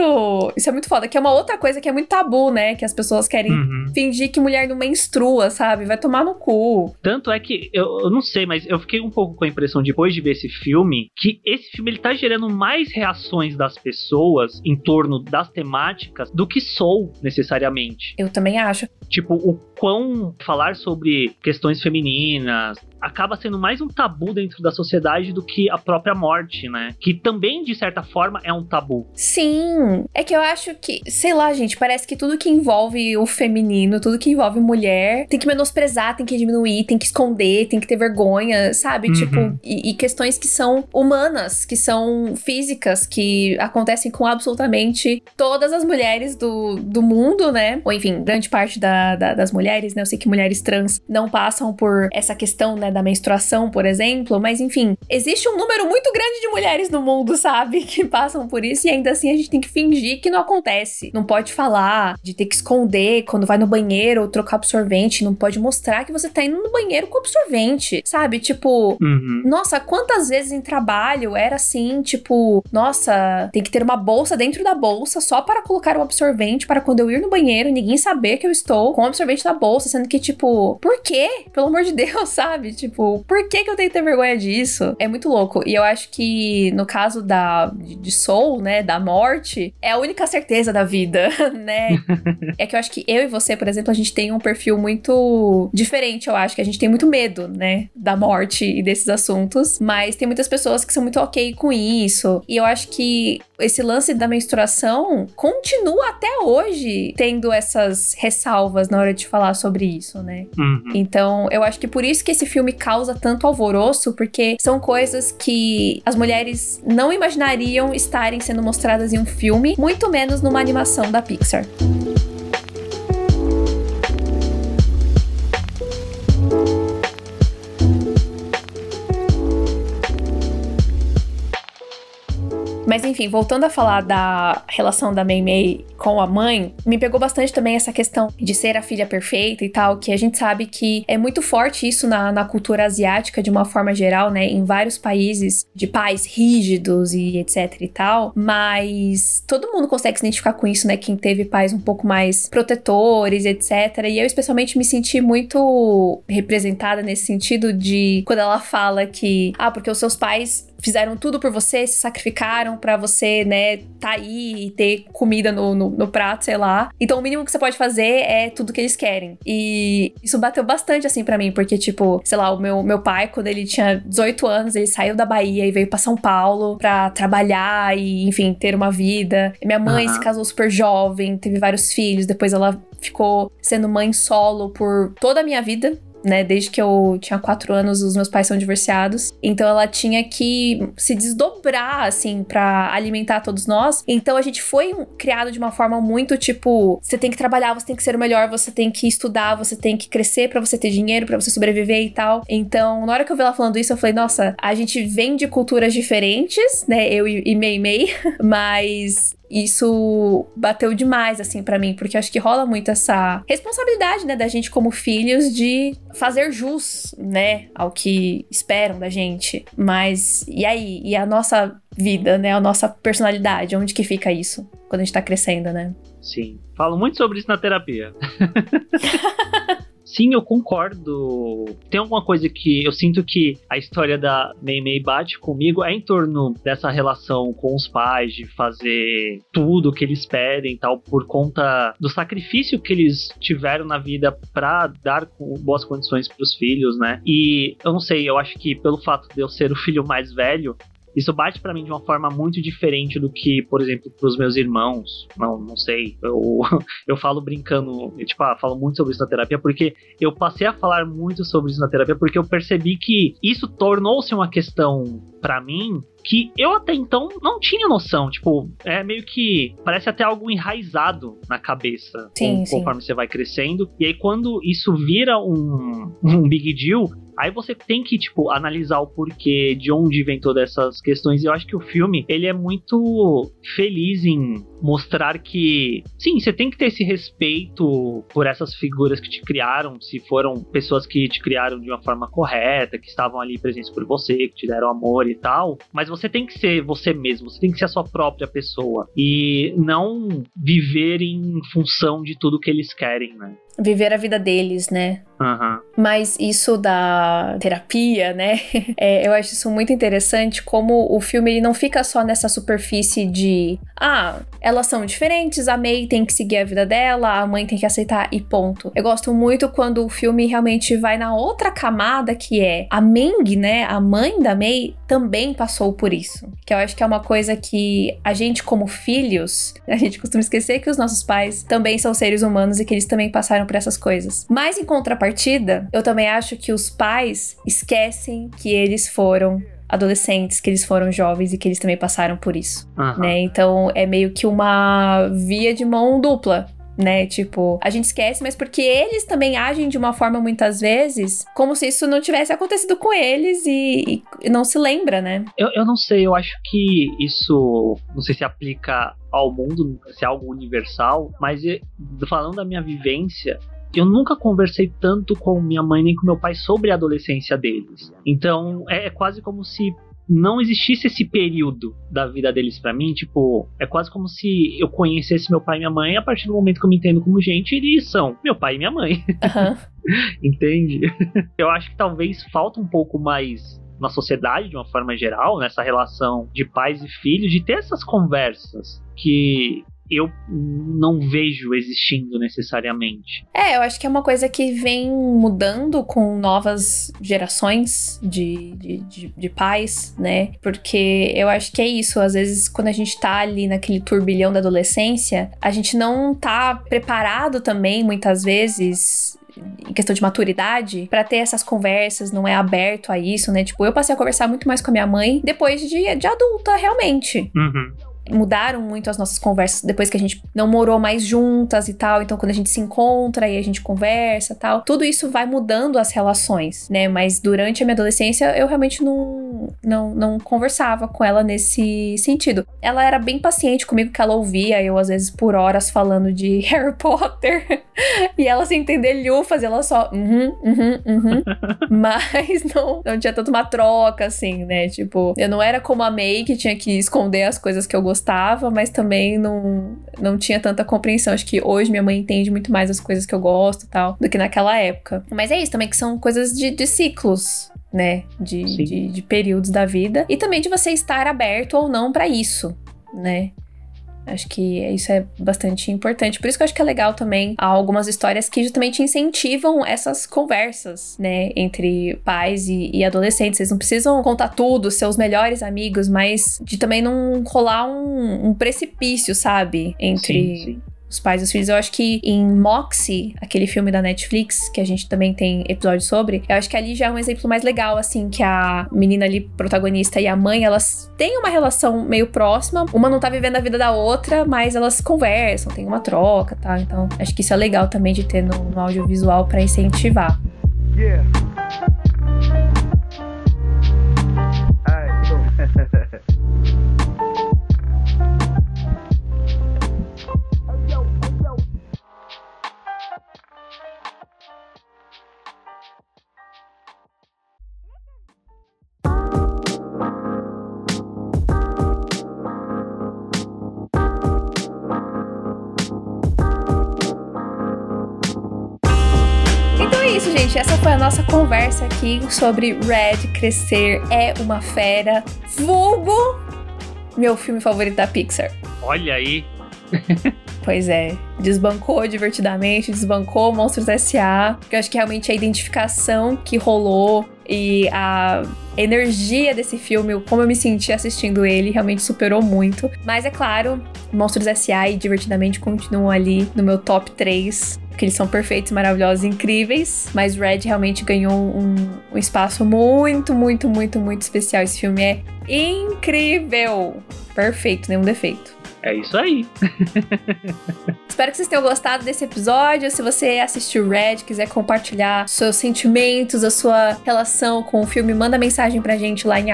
Isso é muito foda. Que é uma outra coisa que é muito tabu, né? Que as pessoas querem uhum. fingir que mulher não menstrua, sabe? Vai tomar no cu. Tanto é que, eu, eu, não sei, mas eu fiquei um pouco com a impressão, depois de ver esse filme, que esse filme ele tá gerando mais reações das pessoas em torno das temáticas do que Soul, necessariamente. Eu também acho. Tipo, o quão falar sobre questões femininas, acaba sendo mais um tabu dentro da sociedade do que a própria morte, né? Que também, de certa forma, é um tabu. Sim. É que eu acho que, sei lá, gente, parece que tudo que envolve o feminino, tudo que envolve mulher, tem que menosprezar, tem que diminuir, tem que esconder, tem que ter vergonha, sabe? Uhum. Tipo, e, e questões que são humanas, que são físicas, que acontecem com absolutamente todas as mulheres do, do mundo, né? Ou enfim, grande parte da, da, das mulheres, né? Eu sei que mulheres trans não passam por essa questão, né? Da menstruação, por exemplo, mas enfim, existe um número muito grande de mulheres no mundo, sabe, que passam por isso e ainda assim a gente tem que fingir que não acontece. Não pode falar, de ter que esconder quando vai no banheiro ou trocar absorvente, não pode mostrar que você tá indo no banheiro com absorvente, sabe? Tipo, uhum. nossa, quantas vezes em trabalho era assim, tipo, nossa, tem que ter uma bolsa dentro da bolsa só para colocar o absorvente para quando eu ir no banheiro ninguém saber que eu estou com o absorvente na bolsa, sendo que tipo, por quê? Pelo amor de Deus, sabe? Tipo, por que, que eu tenho que ter vergonha disso? É muito louco. E eu acho que no caso da de Soul, né, da morte, é a única certeza da vida, né? é que eu acho que eu e você, por exemplo, a gente tem um perfil muito diferente, eu acho que a gente tem muito medo, né, da morte e desses assuntos, mas tem muitas pessoas que são muito ok com isso. E eu acho que esse lance da menstruação continua até hoje tendo essas ressalvas na hora de falar sobre isso, né? Uhum. Então, eu acho que por isso que esse filme filme causa tanto alvoroço, porque são coisas que as mulheres não imaginariam estarem sendo mostradas em um filme, muito menos numa animação da Pixar. Mas enfim, voltando a falar da relação da Mei Mei com a mãe, me pegou bastante também essa questão de ser a filha perfeita e tal, que a gente sabe que é muito forte isso na, na cultura asiática de uma forma geral, né? Em vários países de pais rígidos e etc e tal, mas todo mundo consegue se identificar com isso, né? Quem teve pais um pouco mais protetores, etc. E eu especialmente me senti muito representada nesse sentido de quando ela fala que, ah, porque os seus pais fizeram tudo por você, se sacrificaram para você, né, tá aí e ter comida no, no, no, prato, sei lá. Então o mínimo que você pode fazer é tudo que eles querem. E isso bateu bastante assim para mim, porque, tipo, sei lá, o meu, meu pai, quando ele tinha 18 anos, ele saiu da Bahia e veio para São Paulo pra trabalhar e, enfim, ter uma vida. E minha mãe uhum. se casou super jovem, teve vários filhos, depois ela ficou sendo mãe solo por toda a minha vida né? Desde que eu tinha quatro anos, os meus pais são divorciados. Então ela tinha que se desdobrar, assim, para alimentar todos nós. Então a gente foi criado de uma forma muito tipo: você tem que trabalhar, você tem que ser o melhor, você tem que estudar, você tem que crescer para você ter dinheiro, para você sobreviver e tal. Então, na hora que eu vi ela falando isso, eu falei: nossa, a gente vem de culturas diferentes, né? Eu e Mei Mei, mas isso bateu demais, assim, para mim, porque acho que rola muito essa responsabilidade, né, da gente como filhos de fazer jus, né, ao que esperam da gente. Mas, e aí? E a nossa vida, né, a nossa personalidade, onde que fica isso quando a gente tá crescendo, né? Sim. Falo muito sobre isso na terapia. Sim, eu concordo. Tem alguma coisa que eu sinto que a história da Mei Mei bate comigo é em torno dessa relação com os pais, de fazer tudo o que eles pedem tal, por conta do sacrifício que eles tiveram na vida para dar boas condições para os filhos, né? E eu não sei, eu acho que pelo fato de eu ser o filho mais velho, isso bate para mim de uma forma muito diferente do que, por exemplo, pros meus irmãos. Não, não sei. Eu, eu falo brincando, tipo, ah, falo muito sobre isso na terapia porque eu passei a falar muito sobre isso na terapia porque eu percebi que isso tornou-se uma questão para mim que eu até então não tinha noção. Tipo, é meio que parece até algo enraizado na cabeça sim, conforme sim. você vai crescendo. E aí, quando isso vira um, um big deal, Aí você tem que, tipo, analisar o porquê, de onde vem todas essas questões. E eu acho que o filme, ele é muito feliz em mostrar que, sim, você tem que ter esse respeito por essas figuras que te criaram, se foram pessoas que te criaram de uma forma correta, que estavam ali presentes por você, que te deram amor e tal, mas você tem que ser você mesmo, você tem que ser a sua própria pessoa e não viver em função de tudo que eles querem, né? Viver a vida deles, né? Uhum. Mas isso da terapia, né? É, eu acho isso muito interessante, como o filme ele não fica só nessa superfície de ah, elas são diferentes, a May tem que seguir a vida dela, a mãe tem que aceitar e ponto. Eu gosto muito quando o filme realmente vai na outra camada que é a Meng, né? A mãe da May também passou por isso. Que eu acho que é uma coisa que a gente, como filhos, a gente costuma esquecer que os nossos pais também são seres humanos e que eles também passaram por essas coisas. Mas em contrapartida, eu também acho que os pais esquecem que eles foram adolescentes, que eles foram jovens e que eles também passaram por isso, uhum. né? Então é meio que uma via de mão dupla, né? Tipo, a gente esquece, mas porque eles também agem de uma forma muitas vezes como se isso não tivesse acontecido com eles e, e não se lembra, né? Eu, eu não sei, eu acho que isso, não sei se aplica ao mundo, se é algo universal, mas falando da minha vivência, eu nunca conversei tanto com minha mãe nem com meu pai sobre a adolescência deles. Então é, é quase como se não existisse esse período da vida deles para mim, tipo, é quase como se eu conhecesse meu pai e minha mãe a partir do momento que eu me entendo como gente, eles são meu pai e minha mãe. Uhum. Entende? Eu acho que talvez falta um pouco mais na sociedade de uma forma geral, nessa relação de pais e filhos, de ter essas conversas que eu não vejo existindo necessariamente. É, eu acho que é uma coisa que vem mudando com novas gerações de, de, de, de, pais, né? Porque eu acho que é isso. Às vezes, quando a gente tá ali naquele turbilhão da adolescência, a gente não tá preparado também, muitas vezes, em questão de maturidade, para ter essas conversas, não é aberto a isso, né? Tipo, eu passei a conversar muito mais com a minha mãe depois de, de adulta, realmente. Uhum mudaram muito as nossas conversas depois que a gente não morou mais juntas e tal. Então, quando a gente se encontra e a gente conversa tal, tudo isso vai mudando as relações, né? Mas durante a minha adolescência, eu realmente não, não, não, não conversava com ela nesse sentido. Ela era bem paciente comigo, que ela ouvia eu, às vezes, por horas falando de Harry Potter. e ela, sem entender lhufas, ela só, uhum, uhum, uhum. Mas não, não tinha tanto uma troca, assim, né? Tipo, eu não era como a May, que tinha que esconder as coisas que eu gostava, mas também não, não tinha tanta compreensão. Acho que hoje minha mãe entende muito mais as coisas que eu gosto e tal, do que naquela época. Mas é isso também, que são coisas de, de ciclos, né? De, de, de, períodos da vida. E também de você estar aberto ou não para isso, né? Acho que isso é bastante importante. Por isso que eu acho que é legal também algumas histórias que justamente incentivam essas conversas, né, entre pais e, e adolescentes. Eles não precisam contar tudo, seus melhores amigos, mas de também não rolar um, um precipício, sabe? Entre sim, sim os pais e os filhos. Eu acho que em Moxie, aquele filme da Netflix, que a gente também tem episódio sobre, eu acho que ali já é um exemplo mais legal, assim, que a menina ali, protagonista, e a mãe, elas têm uma relação meio próxima. Uma não tá vivendo a vida da outra, mas elas conversam, tem uma troca, tá? Então, acho que isso é legal também de ter no, no audiovisual para incentivar. Yeah. Gente, essa foi a nossa conversa aqui sobre Red Crescer é uma fera. Vulgo, meu filme favorito da Pixar. Olha aí. pois é, desbancou divertidamente, desbancou Monstros S.A. Porque eu acho que realmente a identificação que rolou e a energia desse filme, como eu me senti assistindo ele, realmente superou muito. Mas é claro, Monstros S.A. e Divertidamente continuam ali no meu top 3 porque eles são perfeitos, maravilhosos, incríveis. Mas Red realmente ganhou um, um espaço muito, muito, muito, muito especial. Esse filme é incrível. Perfeito, nenhum defeito. É isso aí. Espero que vocês tenham gostado desse episódio. Se você assistiu Red, quiser compartilhar seus sentimentos, a sua relação com o filme, manda mensagem pra gente lá em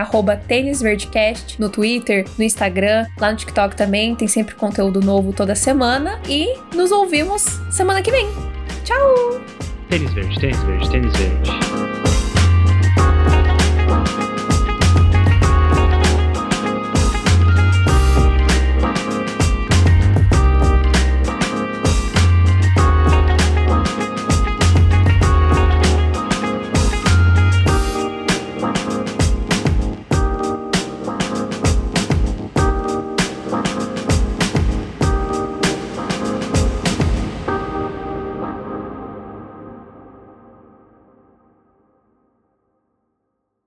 tênisverdecast, no Twitter, no Instagram, lá no TikTok também. Tem sempre conteúdo novo toda semana. E nos ouvimos semana que vem. Tchau! Tênis verde, tênis verde, tênis verde.